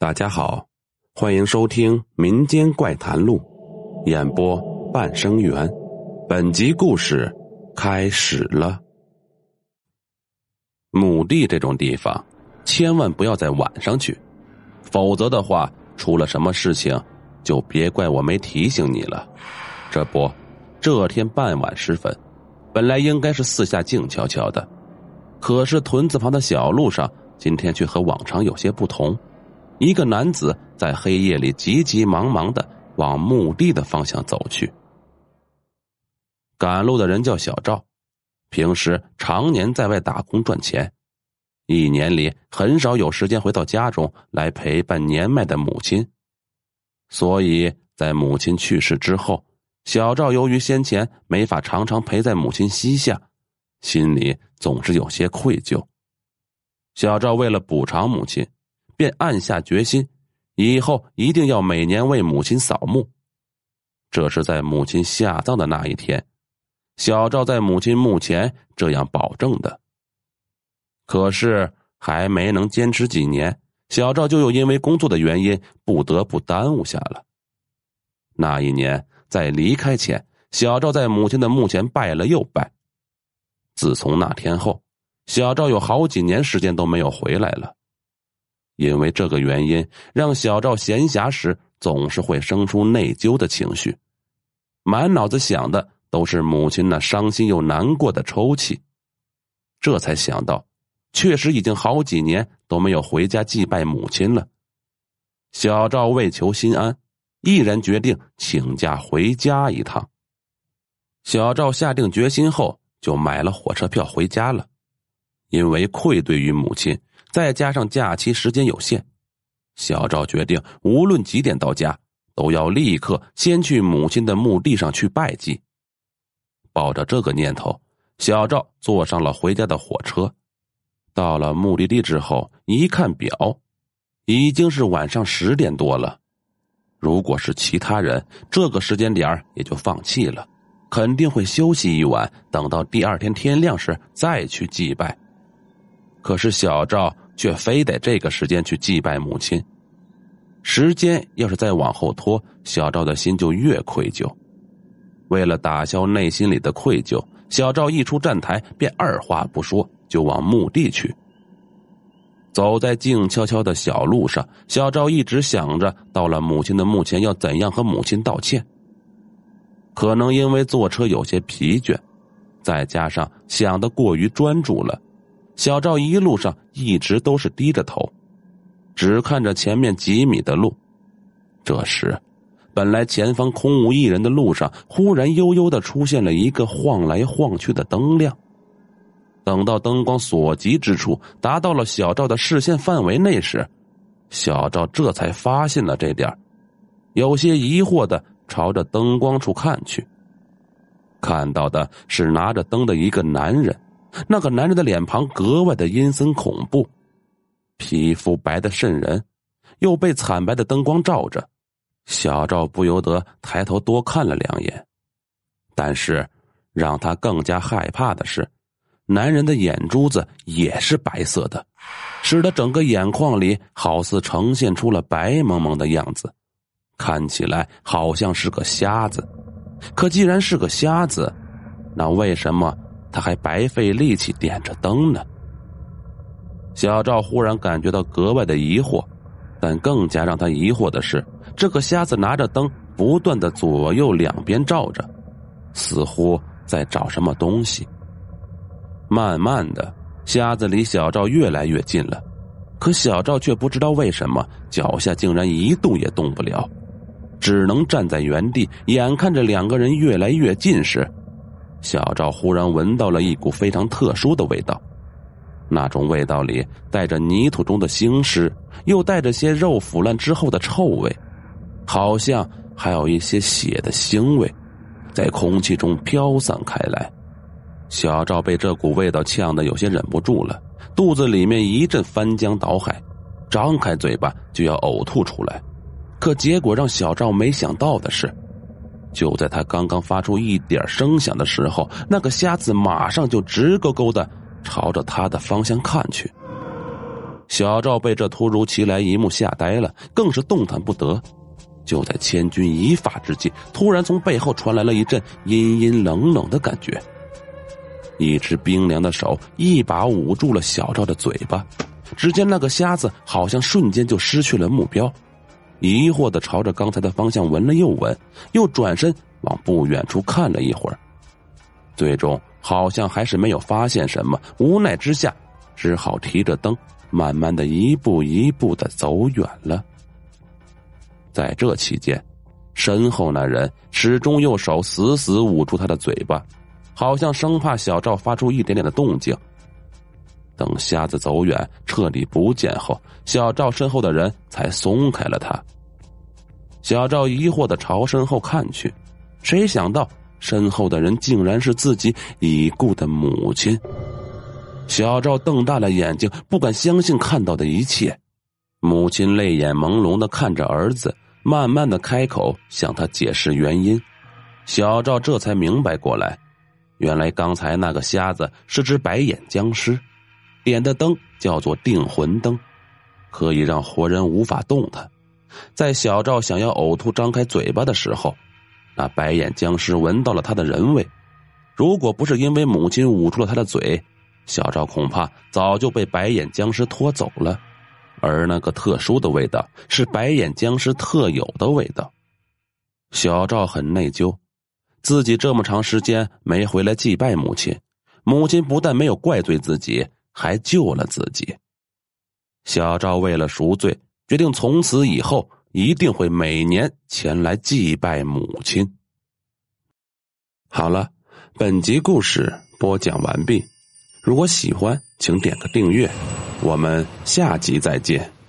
大家好，欢迎收听《民间怪谈录》，演播半生缘。本集故事开始了。墓地这种地方，千万不要在晚上去，否则的话，出了什么事情，就别怪我没提醒你了。这不，这天傍晚时分，本来应该是四下静悄悄的，可是屯子旁的小路上，今天却和往常有些不同。一个男子在黑夜里急急忙忙的往墓地的方向走去。赶路的人叫小赵，平时常年在外打工赚钱，一年里很少有时间回到家中来陪伴年迈的母亲。所以在母亲去世之后，小赵由于先前没法常常陪在母亲膝下，心里总是有些愧疚。小赵为了补偿母亲。便暗下决心，以后一定要每年为母亲扫墓。这是在母亲下葬的那一天，小赵在母亲墓前这样保证的。可是还没能坚持几年，小赵就又因为工作的原因不得不耽误下了。那一年在离开前，小赵在母亲的墓前拜了又拜。自从那天后，小赵有好几年时间都没有回来了。因为这个原因，让小赵闲暇时总是会生出内疚的情绪，满脑子想的都是母亲那伤心又难过的抽泣。这才想到，确实已经好几年都没有回家祭拜母亲了。小赵为求心安，毅然决定请假回家一趟。小赵下定决心后，就买了火车票回家了，因为愧对于母亲。再加上假期时间有限，小赵决定无论几点到家，都要立刻先去母亲的墓地上去拜祭。抱着这个念头，小赵坐上了回家的火车。到了目的地之后，一看表，已经是晚上十点多了。如果是其他人，这个时间点也就放弃了，肯定会休息一晚，等到第二天天亮时再去祭拜。可是小赵却非得这个时间去祭拜母亲，时间要是再往后拖，小赵的心就越愧疚。为了打消内心里的愧疚，小赵一出站台便二话不说就往墓地去。走在静悄悄的小路上，小赵一直想着到了母亲的墓前要怎样和母亲道歉。可能因为坐车有些疲倦，再加上想的过于专注了。小赵一路上一直都是低着头，只看着前面几米的路。这时，本来前方空无一人的路上，忽然悠悠的出现了一个晃来晃去的灯亮。等到灯光所及之处，达到了小赵的视线范围内时，小赵这才发现了这点有些疑惑的朝着灯光处看去。看到的是拿着灯的一个男人。那个男人的脸庞格外的阴森恐怖，皮肤白的渗人，又被惨白的灯光照着，小赵不由得抬头多看了两眼。但是，让他更加害怕的是，男人的眼珠子也是白色的，使得整个眼眶里好似呈现出了白蒙蒙的样子，看起来好像是个瞎子。可既然是个瞎子，那为什么？他还白费力气点着灯呢。小赵忽然感觉到格外的疑惑，但更加让他疑惑的是，这个瞎子拿着灯不断的左右两边照着，似乎在找什么东西。慢慢的，瞎子离小赵越来越近了，可小赵却不知道为什么脚下竟然一动也动不了，只能站在原地，眼看着两个人越来越近时。小赵忽然闻到了一股非常特殊的味道，那种味道里带着泥土中的腥湿，又带着些肉腐烂之后的臭味，好像还有一些血的腥味，在空气中飘散开来。小赵被这股味道呛得有些忍不住了，肚子里面一阵翻江倒海，张开嘴巴就要呕吐出来。可结果让小赵没想到的是。就在他刚刚发出一点声响的时候，那个瞎子马上就直勾勾的朝着他的方向看去。小赵被这突如其来一幕吓呆了，更是动弹不得。就在千钧一发之际，突然从背后传来了一阵阴阴冷冷的感觉。一只冰凉的手一把捂住了小赵的嘴巴，只见那个瞎子好像瞬间就失去了目标，疑惑的朝着刚才的方向闻了又闻，又转身往不远处看了一会儿，最终好像还是没有发现什么，无奈之下，只好提着灯，慢慢的一步一步的走远了。在这期间，身后那人始终用手死死捂住他的嘴巴。好像生怕小赵发出一点点的动静。等瞎子走远、彻底不见后，小赵身后的人才松开了他。小赵疑惑的朝身后看去，谁想到身后的人竟然是自己已故的母亲。小赵瞪大了眼睛，不敢相信看到的一切。母亲泪眼朦胧的看着儿子，慢慢的开口向他解释原因。小赵这才明白过来。原来刚才那个瞎子是只白眼僵尸，点的灯叫做定魂灯，可以让活人无法动弹。在小赵想要呕吐、张开嘴巴的时候，那白眼僵尸闻到了他的人味。如果不是因为母亲捂住了他的嘴，小赵恐怕早就被白眼僵尸拖走了。而那个特殊的味道是白眼僵尸特有的味道。小赵很内疚。自己这么长时间没回来祭拜母亲，母亲不但没有怪罪自己，还救了自己。小赵为了赎罪，决定从此以后一定会每年前来祭拜母亲。好了，本集故事播讲完毕。如果喜欢，请点个订阅。我们下集再见。